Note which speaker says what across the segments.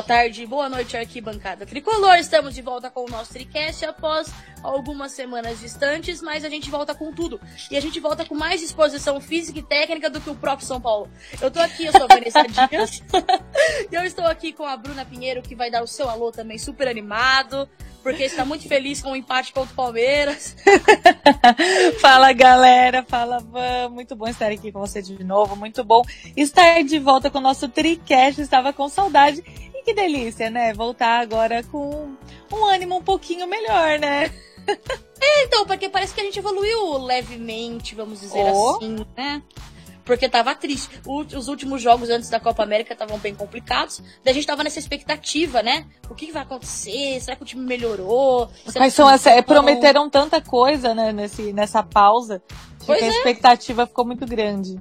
Speaker 1: Boa tarde, boa noite, arquibancada tricolor. Estamos de volta com o nosso Tricast após algumas semanas distantes, mas a gente volta com tudo. E a gente volta com mais disposição física e técnica do que o próprio São Paulo. Eu tô aqui, eu sou a Vanessa Dias. e eu estou aqui com a Bruna Pinheiro, que vai dar o seu alô também, super animado porque está muito feliz com o empate contra o Palmeiras.
Speaker 2: fala galera, fala Van, muito bom estar aqui com você de novo, muito bom estar de volta com o nosso Tricast, estava com saudade que delícia, né? Voltar agora com um ânimo um pouquinho melhor, né?
Speaker 1: É, então, porque parece que a gente evoluiu levemente, vamos dizer oh. assim, né? porque tava triste. Os últimos jogos antes da Copa América estavam bem complicados. Daí a gente tava nessa expectativa, né? O que, que vai acontecer? Será que o time melhorou? Será
Speaker 2: Mas são essa, prometeram tanta coisa, né, nesse, nessa pausa. Pois a é. expectativa ficou muito grande.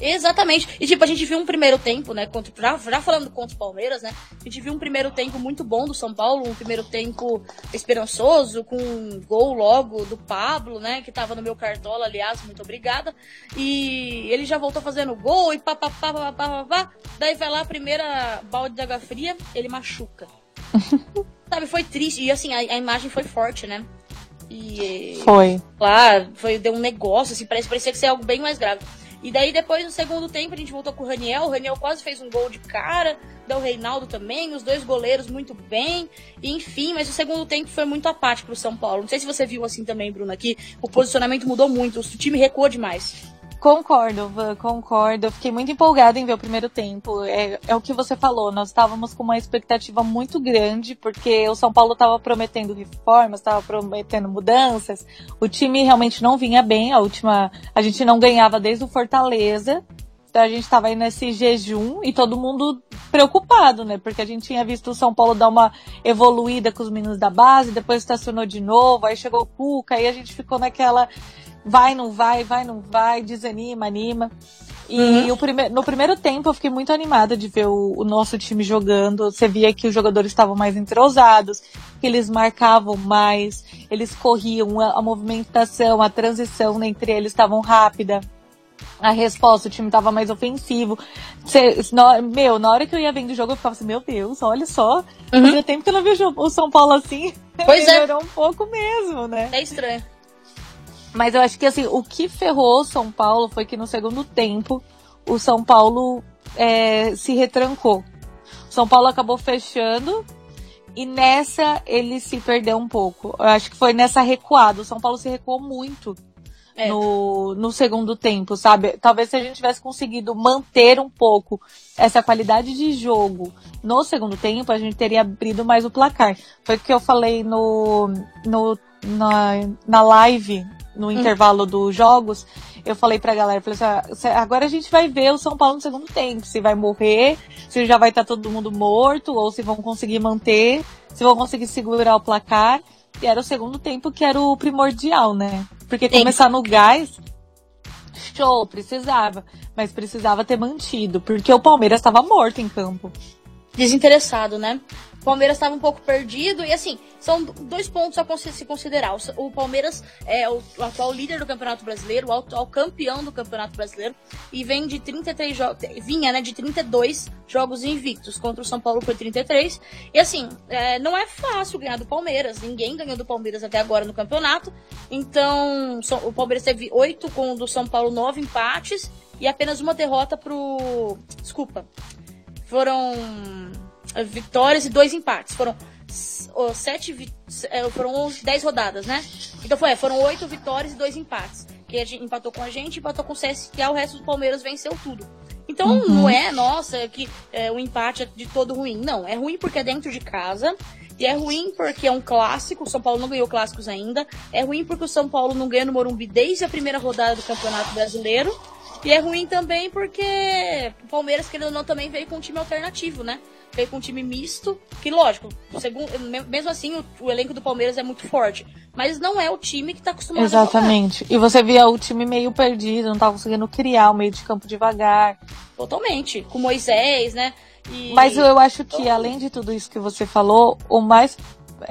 Speaker 1: Exatamente. E tipo, a gente viu um primeiro tempo, né? Contra, já, já falando contra o Palmeiras, né? A gente viu um primeiro tempo muito bom do São Paulo, um primeiro tempo esperançoso, com um gol logo do Pablo, né? Que tava no meu cartola, aliás, muito obrigada. E ele já voltou fazendo gol e pá, pá, pá, pá, pá, pá, pá. Daí vai lá a primeira balde de água fria, ele machuca. Sabe, foi triste. E assim, a, a imagem foi forte, né?
Speaker 2: E. Foi.
Speaker 1: Claro, foi, deu um negócio, assim, parece, parecia que ser algo bem mais grave. E daí depois, no segundo tempo, a gente voltou com o Raniel. O Raniel quase fez um gol de cara. Deu o Reinaldo também. Os dois goleiros muito bem. enfim, mas o segundo tempo foi muito apático pro São Paulo. Não sei se você viu assim também, Bruno, aqui. O posicionamento mudou muito. O time recuou demais.
Speaker 2: Concordo, Van, concordo. Fiquei muito empolgada em ver o primeiro tempo. É, é o que você falou, nós estávamos com uma expectativa muito grande, porque o São Paulo estava prometendo reformas, estava prometendo mudanças. O time realmente não vinha bem. A última. A gente não ganhava desde o Fortaleza. Então a gente estava aí nesse jejum e todo mundo preocupado, né? Porque a gente tinha visto o São Paulo dar uma evoluída com os meninos da base, depois estacionou de novo, aí chegou o Cuca, aí a gente ficou naquela vai, não vai, vai, não vai, desanima, anima. E uhum. prime no primeiro tempo eu fiquei muito animada de ver o, o, nosso time jogando. Você via que os jogadores estavam mais entrosados, que eles marcavam mais, eles corriam, a, a movimentação, a transição entre eles estavam rápida. A resposta, o time estava mais ofensivo. Cê, meu, na hora que eu ia vendo o jogo, eu ficava assim, meu Deus, olha só. Uhum. Fazia tempo que eu não vejo o São Paulo assim.
Speaker 1: Pois
Speaker 2: é. Melhorou é. um pouco mesmo, né?
Speaker 1: É estranho.
Speaker 2: Mas eu acho que assim, o que ferrou o São Paulo foi que no segundo tempo o São Paulo é, se retrancou. O São Paulo acabou fechando e nessa ele se perdeu um pouco. Eu acho que foi nessa recuada. O São Paulo se recuou muito é. no, no segundo tempo, sabe? Talvez se a gente tivesse conseguido manter um pouco essa qualidade de jogo no segundo tempo, a gente teria abrido mais o placar. Foi o que eu falei no, no, na, na live no hum. intervalo dos jogos, eu falei pra galera, falei assim, ah, agora a gente vai ver o São Paulo no segundo tempo, se vai morrer, se já vai estar tá todo mundo morto, ou se vão conseguir manter, se vão conseguir segurar o placar. E era o segundo tempo que era o primordial, né? Porque Sim. começar no gás, show, precisava. Mas precisava ter mantido, porque o Palmeiras estava morto em campo.
Speaker 1: Desinteressado, né? O Palmeiras estava um pouco perdido e assim, são dois pontos a se considerar. O Palmeiras é o atual líder do Campeonato Brasileiro, o atual campeão do Campeonato Brasileiro e vem de 33 jogos, vinha, né, de 32 jogos invictos. Contra o São Paulo foi 33. E assim, é, não é fácil ganhar do Palmeiras. Ninguém ganhou do Palmeiras até agora no campeonato. Então, o Palmeiras teve 8 com o do São Paulo 9 empates e apenas uma derrota pro, desculpa. Foram vitórias e dois empates. Foram sete é, foram dez rodadas, né? Então foi, é, foram oito vitórias e dois empates. Que a gente empatou com a gente, empatou com o CSA, o resto do Palmeiras venceu tudo. Então uhum. não é, nossa, que é, o empate é de todo ruim. Não, é ruim porque é dentro de casa. E é ruim porque é um clássico, o São Paulo não ganhou clássicos ainda. É ruim porque o São Paulo não ganha no Morumbi desde a primeira rodada do Campeonato Brasileiro. E é ruim também porque o Palmeiras, querendo ou não, também veio com um time alternativo, né? veio com um time misto, que lógico, segundo, mesmo assim o, o, elenco do Palmeiras é muito forte, mas não é o time que tá acostumado
Speaker 2: Exatamente. E você via o time meio perdido, não tava conseguindo criar o meio de campo devagar.
Speaker 1: Totalmente. Com Moisés, né?
Speaker 2: E... Mas eu acho que, além de tudo isso que você falou, o mais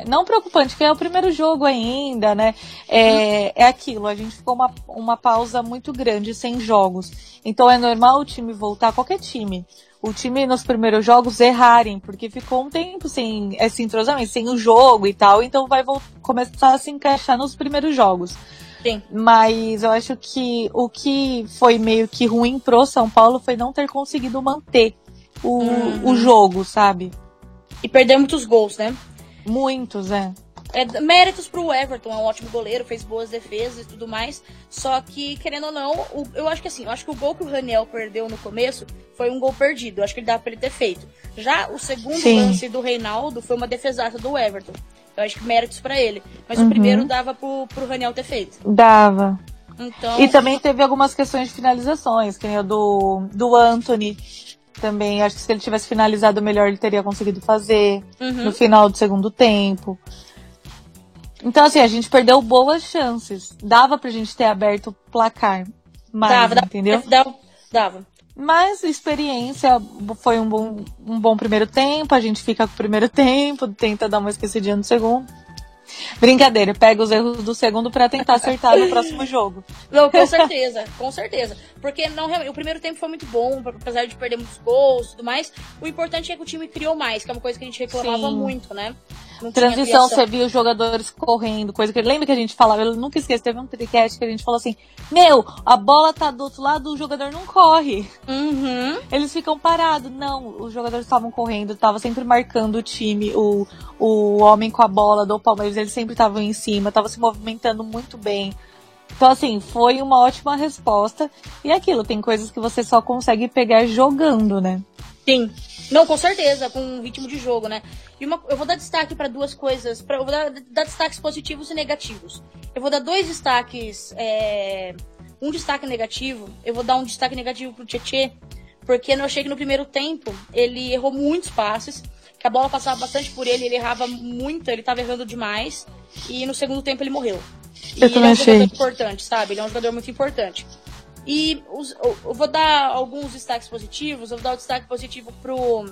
Speaker 2: não preocupante, porque é o primeiro jogo ainda, né? É, é aquilo, a gente ficou uma, uma pausa muito grande sem jogos. Então é normal o time voltar, qualquer time. O time nos primeiros jogos errarem, porque ficou um tempo sem esse entrosamento, sem o jogo e tal, então vai começar a se encaixar nos primeiros jogos.
Speaker 1: Sim.
Speaker 2: Mas eu acho que o que foi meio que ruim pro São Paulo foi não ter conseguido manter o, uhum. o jogo, sabe?
Speaker 1: E perder muitos gols, né?
Speaker 2: Muitos, é.
Speaker 1: É, méritos pro Everton, é um ótimo goleiro, fez boas defesas e tudo mais. Só que, querendo ou não, o, eu acho que assim, eu acho que o gol que o Raniel perdeu no começo foi um gol perdido. Eu acho que ele dá pra ele ter feito. Já o segundo Sim. lance do Reinaldo foi uma defesaça do Everton. Eu acho que méritos para ele. Mas uhum. o primeiro dava pro, pro Raniel ter feito.
Speaker 2: Dava. Então... E também teve algumas questões de finalizações, que nem o do, do Anthony. Também, acho que se ele tivesse finalizado melhor, ele teria conseguido fazer uhum. no final do segundo tempo. Então, assim, a gente perdeu boas chances. Dava pra gente ter aberto o placar. Dava, entendeu?
Speaker 1: Dava, dava.
Speaker 2: Mas experiência foi um bom, um bom primeiro tempo, a gente fica com o primeiro tempo, tenta dar uma esquecidinha no segundo. Brincadeira, pega os erros do segundo para tentar acertar no próximo jogo.
Speaker 1: Não, com certeza, com certeza. Porque não, o primeiro tempo foi muito bom, apesar de perder muitos gols e tudo mais. O importante é que o time criou mais, que é uma coisa que a gente reclamava Sim. muito, né?
Speaker 2: Transição, você viu os jogadores correndo, coisa que. Lembra que a gente falava? Eu nunca esqueço, teve um tricast que a gente falou assim: Meu, a bola tá do outro lado, o jogador não corre.
Speaker 1: Uhum.
Speaker 2: Eles ficam parados. Não, os jogadores estavam correndo, tava sempre marcando o time, o, o homem com a bola do Palmeiras, eles sempre estavam em cima, tava se movimentando muito bem. Então, assim, foi uma ótima resposta. E é aquilo, tem coisas que você só consegue pegar jogando, né?
Speaker 1: Sim. Não, com certeza, com um ritmo de jogo, né? E uma, eu vou dar destaque para duas coisas. Pra, eu vou dar, dar, destaques positivos e negativos. Eu vou dar dois destaques. É, um destaque negativo. Eu vou dar um destaque negativo pro Tietê. Porque eu achei que no primeiro tempo ele errou muitos passes. Que a bola passava bastante por ele, ele errava muito, ele tava errando demais. E no segundo tempo ele morreu.
Speaker 2: Eu e também ele é um
Speaker 1: achei. jogador importante, sabe? Ele é um jogador muito importante. E os, eu vou dar alguns destaques positivos. Eu vou dar o destaque positivo pro,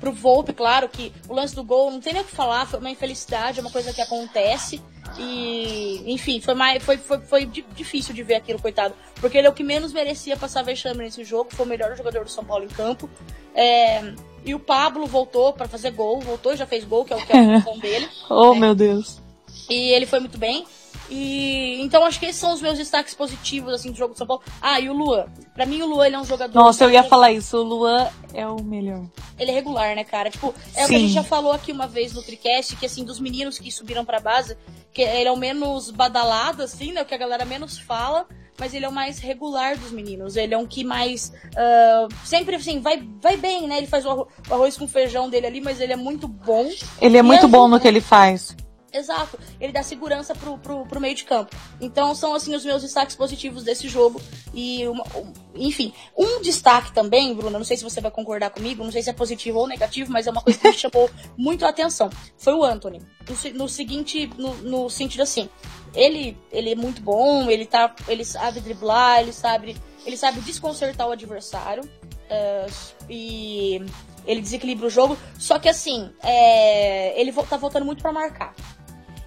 Speaker 1: pro Volpe, claro, que o lance do gol não tem nem o que falar, foi uma infelicidade, é uma coisa que acontece. E, enfim, foi, mais, foi, foi, foi difícil de ver aquilo, coitado. Porque ele é o que menos merecia passar vexame nesse jogo, foi o melhor jogador do São Paulo em campo. É, e o Pablo voltou para fazer gol, voltou e já fez gol, que é o que é a função dele.
Speaker 2: oh, né? meu Deus.
Speaker 1: E ele foi muito bem. E então acho que esses são os meus destaques positivos assim do jogo do São Paulo. Ah, e o Luan. Para mim o Luan ele é um jogador
Speaker 2: Nossa, eu ia falar isso, o Luan é o melhor.
Speaker 1: Ele é regular, né, cara? Tipo, é Sim. o que a gente já falou aqui uma vez no Tricast, que assim, dos meninos que subiram pra base, que ele é o menos badalado assim, né, o que a galera menos fala, mas ele é o mais regular dos meninos. Ele é um que mais. Uh, sempre assim, vai, vai bem, né? Ele faz o arroz com feijão dele ali, mas ele é muito bom.
Speaker 2: Ele é muito bom no que ele faz.
Speaker 1: Exato. Ele dá segurança pro, pro, pro, meio de campo. Então são assim os meus destaques positivos desse jogo. E uma, enfim, um destaque também, Bruna, não sei se você vai concordar comigo, não sei se é positivo ou negativo, mas é uma coisa que me chamou muito a atenção. Foi o Anthony. No, no seguinte, no, no, sentido assim, ele, ele é muito bom, ele tá. Ele sabe driblar, ele sabe. Ele sabe desconcertar o adversário. Uh, e ele desequilibra o jogo. Só que assim, é, ele tá voltando muito para marcar.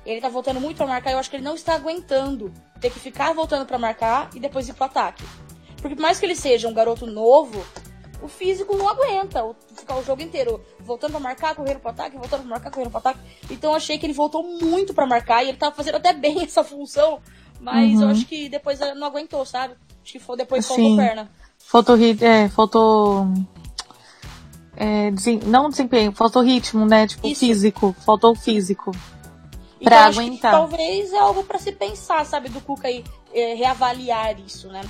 Speaker 1: Ele tá voltando muito para marcar e eu acho que ele não está aguentando ter que ficar voltando para marcar e depois ir pro ataque. Porque por mais que ele seja um garoto novo, o físico não aguenta ficar o jogo inteiro voltando para marcar, correndo pro ataque, voltando para marcar, correndo pro ataque. Então eu achei que ele voltou muito para marcar e ele tava fazendo até bem essa função, mas uhum. eu acho que depois não aguentou, sabe? Acho que foi depois faltou perna.
Speaker 2: Faltou, é, faltou é, não desempenho, faltou ritmo, né? Tipo, Isso. físico, faltou físico. Então, pra aguentar.
Speaker 1: talvez é algo para se pensar, sabe, do Cuca aí, é, reavaliar isso, né?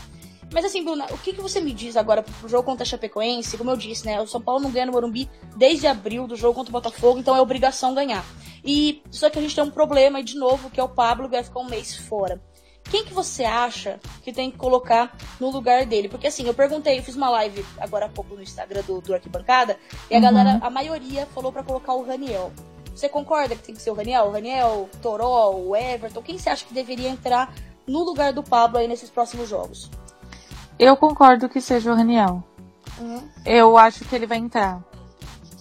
Speaker 1: Mas assim, Bruna, o que, que você me diz agora pro jogo contra a Chapecoense? Como eu disse, né? O São Paulo não ganha no Morumbi desde abril do jogo contra o Botafogo, então é obrigação ganhar. E só que a gente tem um problema aí de novo, que é o Pablo que vai ficar um mês fora. Quem que você acha que tem que colocar no lugar dele? Porque assim, eu perguntei, eu fiz uma live agora há pouco no Instagram do, do Arquibancada, e a uhum. galera, a maioria falou para colocar o Raniel. Você concorda que tem que ser o Raniel? O Raniel, o Toró, o Everton? Quem você acha que deveria entrar no lugar do Pablo aí nesses próximos jogos?
Speaker 2: Eu concordo que seja o Raniel. Uhum. Eu acho que ele vai entrar.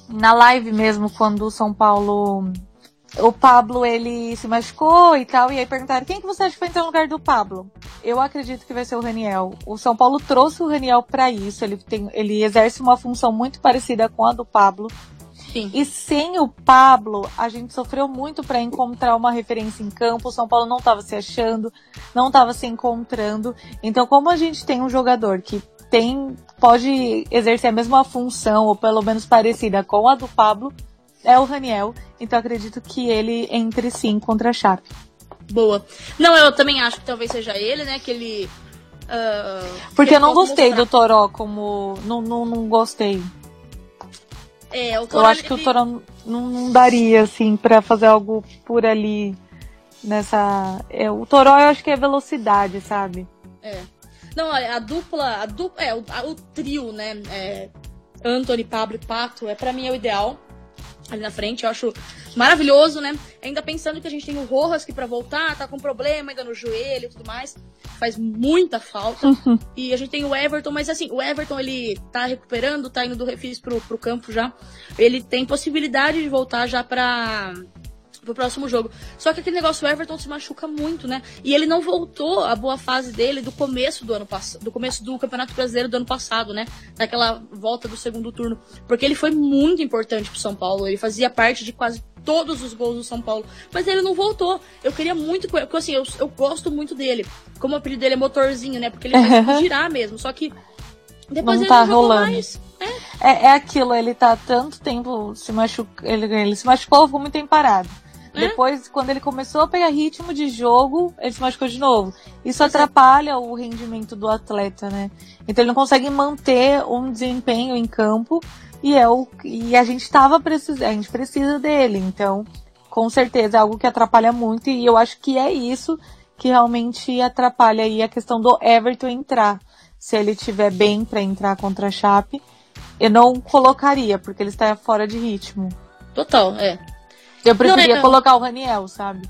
Speaker 2: Na live mesmo, quando o São Paulo o Pablo ele se machucou e tal, e aí perguntaram quem que você acha que vai entrar no lugar do Pablo? Eu acredito que vai ser o Raniel. O São Paulo trouxe o Raniel para isso, ele, tem, ele exerce uma função muito parecida com a do Pablo.
Speaker 1: Sim.
Speaker 2: E sem o Pablo, a gente sofreu muito para encontrar uma referência em campo. O São Paulo não estava se achando, não estava se encontrando. Então, como a gente tem um jogador que tem pode exercer a mesma função, ou pelo menos parecida com a do Pablo, é o Raniel. Então acredito que ele entre sim contra a Chape.
Speaker 1: Boa. Não, eu também acho que talvez seja ele, né? Que ele. Uh,
Speaker 2: Porque eu não gostei mostrar. do Toró como. Não, não, não gostei.
Speaker 1: É, o
Speaker 2: eu acho
Speaker 1: ele...
Speaker 2: que o Toró não, não daria, assim, para fazer algo por ali. Nessa. É, o Toró eu acho que é velocidade, sabe?
Speaker 1: É. Não, a dupla. A dupla é, o, a, o trio, né? É, Anthony, Pablo e Pato, é para mim é o ideal ali na frente. Eu acho maravilhoso, né? Ainda pensando que a gente tem o Rojas que para voltar tá com problema ainda no joelho e tudo mais. Faz muita falta.
Speaker 2: Uhum.
Speaker 1: E a gente tem o Everton, mas assim, o Everton ele tá recuperando, tá indo do refis pro, pro campo já. Ele tem possibilidade de voltar já pra pro próximo jogo. Só que aquele negócio, o Everton se machuca muito, né? E ele não voltou à boa fase dele do começo do ano passado, do começo do Campeonato Brasileiro do ano passado, né? Daquela volta do segundo turno. Porque ele foi muito importante pro São Paulo. Ele fazia parte de quase todos os gols do São Paulo. Mas ele não voltou. Eu queria muito. Porque assim, eu, eu gosto muito dele. Como o apelido dele é motorzinho, né? Porque ele faz girar mesmo. Só que. Depois
Speaker 2: não
Speaker 1: ele
Speaker 2: tá
Speaker 1: não
Speaker 2: rolando.
Speaker 1: mais. É.
Speaker 2: É, é aquilo, ele tá tanto tempo se machucando. Ele, ele se machucou, ficou muito tempo parado.
Speaker 1: É.
Speaker 2: Depois, quando ele começou a pegar ritmo de jogo, ele se machucou de novo. Isso
Speaker 1: Exato.
Speaker 2: atrapalha o rendimento do atleta, né? Então ele não consegue manter um desempenho em campo e é o e a gente tava precisando, a gente precisa dele. Então, com certeza é algo que atrapalha muito e eu acho que é isso que realmente atrapalha aí a questão do Everton entrar. Se ele tiver bem para entrar contra a Chape, eu não colocaria porque ele está fora de ritmo.
Speaker 1: Total, é.
Speaker 2: Eu preferia
Speaker 1: é-
Speaker 2: colocar o Raniel, sabe?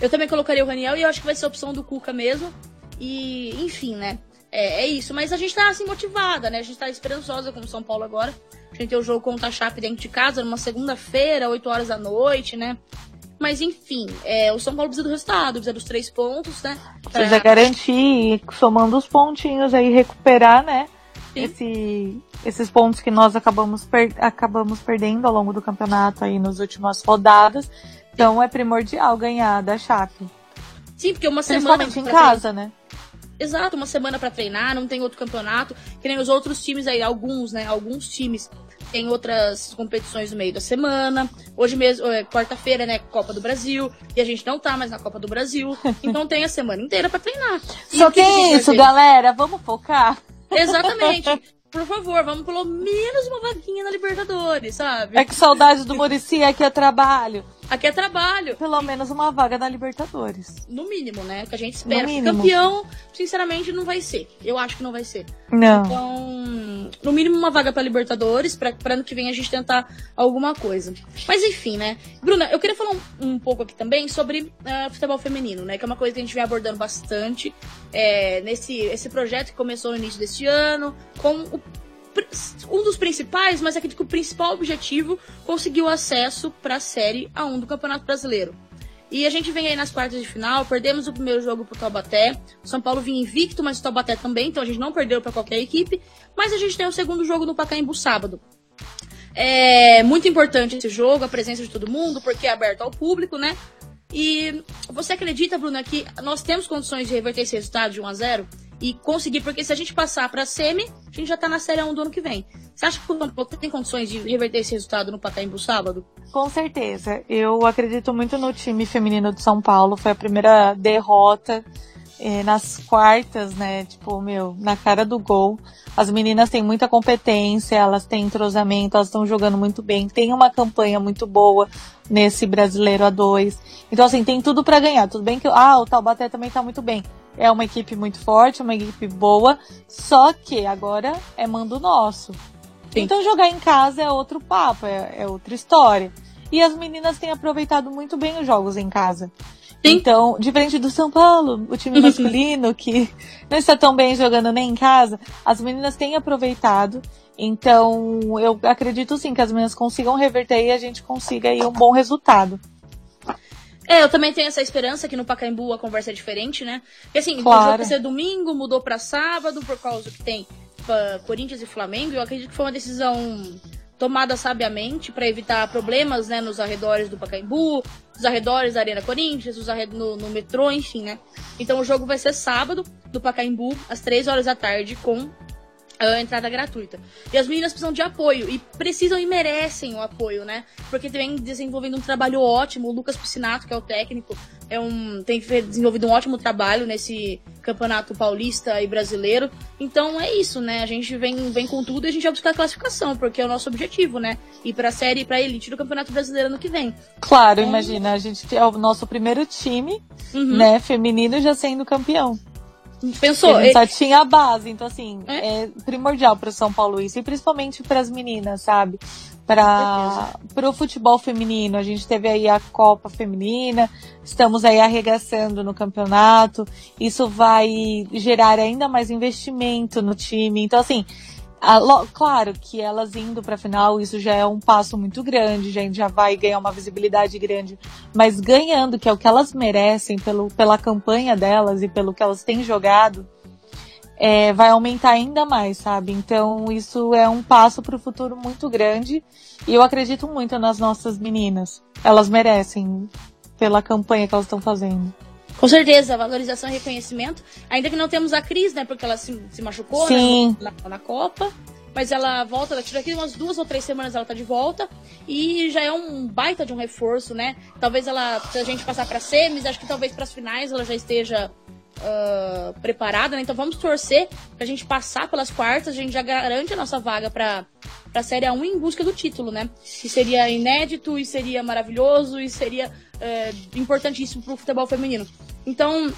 Speaker 1: Eu também colocaria o Raniel e eu acho que vai ser a opção do Cuca mesmo. E, enfim, né? É, é isso. Mas a gente tá assim motivada, né? A gente tá esperançosa com o São Paulo agora. A gente tem o jogo contra a Chape dentro de casa, numa segunda-feira, 8 horas da noite, né? Mas enfim, é, o São Paulo precisa do resultado, precisa dos três pontos, né?
Speaker 2: Precisa
Speaker 1: Pra-
Speaker 2: garantir, e somando os pontinhos aí, recuperar, né?
Speaker 1: Sim.
Speaker 2: Esse, esses pontos que nós acabamos, per- acabamos perdendo ao longo do campeonato aí nas últimas rodadas. Então é primordial ganhar da Chape.
Speaker 1: Sim, porque uma semana.
Speaker 2: Principalmente em casa, né?
Speaker 1: Exato, uma semana pra treinar, não tem outro campeonato, que nem os outros times aí, alguns, né? Alguns times têm outras competições no meio da semana. Hoje mesmo, é, quarta-feira, né? Copa do Brasil, e a gente não tá mais na Copa do Brasil, então tem a semana inteira pra treinar. E
Speaker 2: Só
Speaker 1: o que
Speaker 2: é isso, galera. Vamos focar.
Speaker 1: Exatamente. Por favor, vamos pelo menos uma vaquinha na Libertadores, sabe?
Speaker 2: É que saudade do Murici aqui é trabalho.
Speaker 1: Aqui é trabalho.
Speaker 2: Pelo menos uma vaga na Libertadores.
Speaker 1: No mínimo, né? Que a gente espera. Campeão, sinceramente, não vai ser. Eu acho que não vai ser.
Speaker 2: Não.
Speaker 1: Então, no mínimo uma vaga pra Libertadores, pra, pra ano que vem a gente tentar alguma coisa. Mas enfim, né? Bruna, eu queria falar um, um pouco aqui também sobre ah, futebol feminino, né? Que é uma coisa que a gente vem abordando bastante é, nesse esse projeto que começou no início deste ano, com o um dos principais, mas acredito que o principal objetivo conseguiu acesso para a Série A1 do Campeonato Brasileiro. E a gente vem aí nas quartas de final, perdemos o primeiro jogo Taubaté. O São Paulo vinha invicto, mas o Taubaté também, então a gente não perdeu para qualquer equipe. Mas a gente tem o segundo jogo no Pacaembu sábado. É muito importante esse jogo, a presença de todo mundo, porque é aberto ao público, né? E você acredita, Bruna, que nós temos condições de reverter esse resultado de 1 a 0 e conseguir, porque se a gente passar para semi, a gente já tá na Série 1 do ano que vem. Você acha que o São tem condições de reverter esse resultado no Pacaembu sábado?
Speaker 2: Com certeza. Eu acredito muito no time feminino de São Paulo. Foi a primeira derrota eh, nas quartas, né? Tipo, meu, na cara do gol. As meninas têm muita competência, elas têm entrosamento, elas estão jogando muito bem. Tem uma campanha muito boa nesse Brasileiro A2. Então, assim, tem tudo para ganhar. Tudo bem que ah, o Taubaté também tá muito bem. É uma equipe muito forte, uma equipe boa. Só que agora é mando nosso.
Speaker 1: Sim.
Speaker 2: Então jogar em casa é outro papo, é, é outra história. E as meninas têm aproveitado muito bem os jogos em casa.
Speaker 1: Sim.
Speaker 2: Então, diferente do São Paulo, o time masculino, que não está tão bem jogando nem em casa, as meninas têm aproveitado. Então, eu acredito sim que as meninas consigam reverter e a gente consiga aí um bom resultado.
Speaker 1: É, eu também tenho essa esperança que no Pacaembu a conversa é diferente, né? Porque assim,
Speaker 2: Claro.
Speaker 1: o jogo ser domingo, mudou pra sábado por causa que tem ah, Corinthians e Flamengo. Eu acredito que foi uma decisão tomada sabiamente pra evitar problemas, né, nos arredores do Pacaembu, nos arredores da Arena Corinthians, nos arred... no, no metrô, enfim, né? Então o jogo vai ser sábado, do Pacaembu, às 3 horas da tarde, com a entrada gratuita. E as meninas precisam de apoio, e precisam e merecem o apoio, né? Porque vem desenvolvendo um trabalho ótimo. O Lucas Piscinato, que é o técnico, é um, tem desenvolvido um ótimo trabalho nesse campeonato paulista e brasileiro. Então é isso, né? A gente vem, vem com tudo e a gente vai buscar a classificação, porque é o nosso objetivo, né? Ir pra série e pra elite do Campeonato Brasileiro ano que vem.
Speaker 2: Claro,
Speaker 1: Então-
Speaker 2: imagina, a gente é o nosso primeiro time,
Speaker 1: Uhum.
Speaker 2: né, feminino já sendo campeão.
Speaker 1: Pensou?
Speaker 2: gente só tinha a base, então assim,
Speaker 1: É.
Speaker 2: é, primordial para São Paulo isso, e principalmente para as meninas, sabe? Para o futebol feminino, a gente teve aí a Copa Feminina, estamos aí arregaçando no campeonato, isso vai gerar ainda mais investimento no time, então assim, a- lo- claro que elas indo para a final, isso já é um passo muito grande, gente já vai ganhar uma visibilidade grande, mas ganhando, que é o que elas merecem pelo, pela campanha delas e pelo que elas têm jogado, é, vai aumentar ainda mais, sabe? Então isso é um passo para o futuro muito grande e eu acredito muito nas nossas meninas. Elas merecem pela campanha que elas estão fazendo.
Speaker 1: Com certeza, valorização e reconhecimento. Ainda que não temos a Cris, né? Porque ela se, se machucou né, na, na Copa. Mas ela volta, daqui daqui umas duas ou três semanas ela tá de volta. E já é um baita de um reforço, né? Talvez ela, se a gente passar pra semis, acho que talvez pras finais ela já esteja ah, preparada, né? Então vamos torcer pra gente passar pelas quartas, a gente já garante a nossa vaga pra, pra Série A1 em busca do título, né? E seria inédito, e seria maravilhoso, e seria é, importantíssimo pro futebol feminino. Então,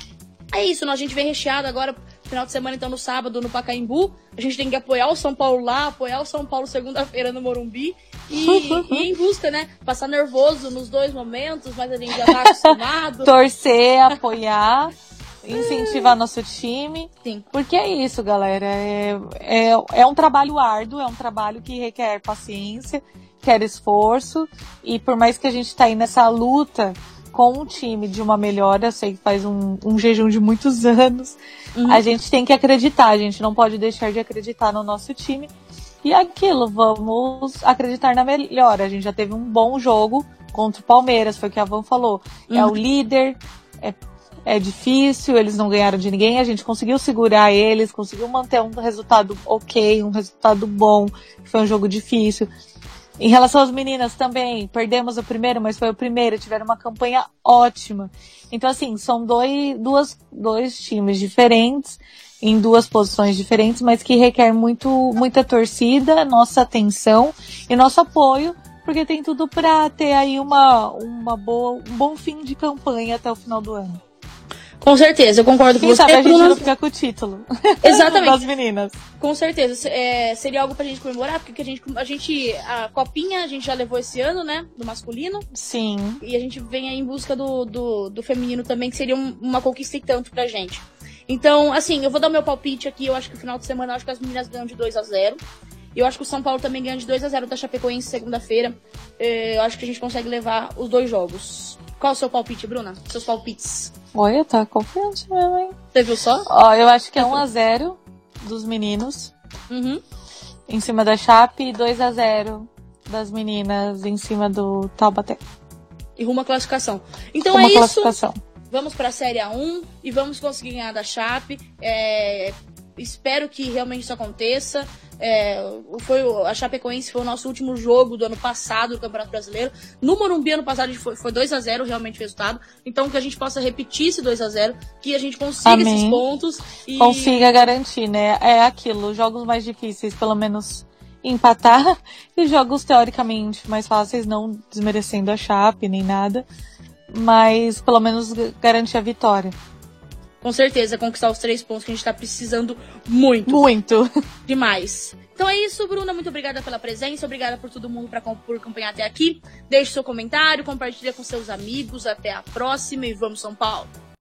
Speaker 1: é isso, a gente vem recheado agora, final de semana, então, no sábado, no Pacaembu. A gente tem que apoiar o São Paulo lá, apoiar o São Paulo segunda-feira no Morumbi. E, e em busca, né? Passar nervoso nos dois momentos, mas a gente já tá acostumado.
Speaker 2: Torcer, apoiar, incentivar nosso time.
Speaker 1: Sim.
Speaker 2: Porque é isso, galera. É, é, é um trabalho árduo, é um trabalho que requer paciência, quer esforço. E por mais que a gente tá aí nessa luta com o time de uma melhora, eu sei que faz um, um jejum de muitos anos,
Speaker 1: Uhum.
Speaker 2: a gente tem que acreditar, a gente não pode deixar de acreditar no nosso time. E é aquilo, vamos acreditar na melhora. A gente já teve um bom jogo contra o Palmeiras, foi o que a Van falou. É
Speaker 1: Uhum.
Speaker 2: o líder, é, é difícil, eles não ganharam de ninguém, a gente conseguiu segurar eles, conseguiu manter um resultado ok, um resultado bom, foi um jogo difícil. Em relação às meninas também, perdemos o primeiro, mas foi o primeiro, tiveram uma campanha ótima. Então, assim, são dois, duas, dois times diferentes, em duas posições diferentes, mas que requer muito, muita torcida, nossa atenção e nosso apoio, porque tem tudo para ter aí uma, uma boa, um bom fim de campanha até o final do ano.
Speaker 1: Com certeza, eu concordo com
Speaker 2: Quem
Speaker 1: você.
Speaker 2: sabe a gente não fica com o título
Speaker 1: Exatamente.
Speaker 2: das meninas.
Speaker 1: Com certeza. É, seria algo pra gente comemorar, porque a gente, a gente. A copinha a gente já levou esse ano, né? Do masculino.
Speaker 2: Sim.
Speaker 1: E a gente vem aí em busca do, do, do feminino também, que seria um- uma conquista e tanto pra gente. Então, assim, eu vou dar o meu palpite aqui. Eu acho que no final de semana, eu acho que as meninas ganham de 2 a 0 Eu acho que o São Paulo também ganha de 2 a 0 da Chapecoense segunda-feira. É, Eu acho que a gente consegue levar os dois jogos. Qual o seu palpite, Bruna? Seus palpites.
Speaker 2: Olha, tá confiante mesmo, hein?
Speaker 1: Você viu só?
Speaker 2: Ó, eu acho que é 1x0 dos meninos
Speaker 1: Uhum.
Speaker 2: em cima da Chape e 2x0 das meninas em cima do Taubaté.
Speaker 1: E rumo à classificação. Então
Speaker 2: Com
Speaker 1: é
Speaker 2: uma
Speaker 1: isso.
Speaker 2: classificação.
Speaker 1: Vamos pra Série A1 e vamos conseguir ganhar da Chape. É, espero que realmente isso aconteça. É, foi, a Chapecoense foi o nosso último jogo do ano passado do Campeonato Brasileiro. No Morumbi, ano passado, foi, foi 2 a 0 realmente o resultado. Então, que a gente possa repetir esse 2 a 0 que a gente consiga
Speaker 2: Amém.
Speaker 1: esses pontos. E...
Speaker 2: Consiga garantir, né? É aquilo, jogos mais difíceis, pelo menos empatar, e jogos teoricamente mais fáceis, não desmerecendo a Chape nem nada, mas pelo menos garantir a vitória.
Speaker 1: Com certeza, conquistar os três pontos que a gente tá precisando muito.
Speaker 2: Muito.
Speaker 1: demais. Então é isso, Bruna. Muito obrigada pela presença. Obrigada por todo mundo pra, por acompanhar até aqui. Deixe seu comentário, compartilha com seus amigos. Até a próxima e vamos São Paulo.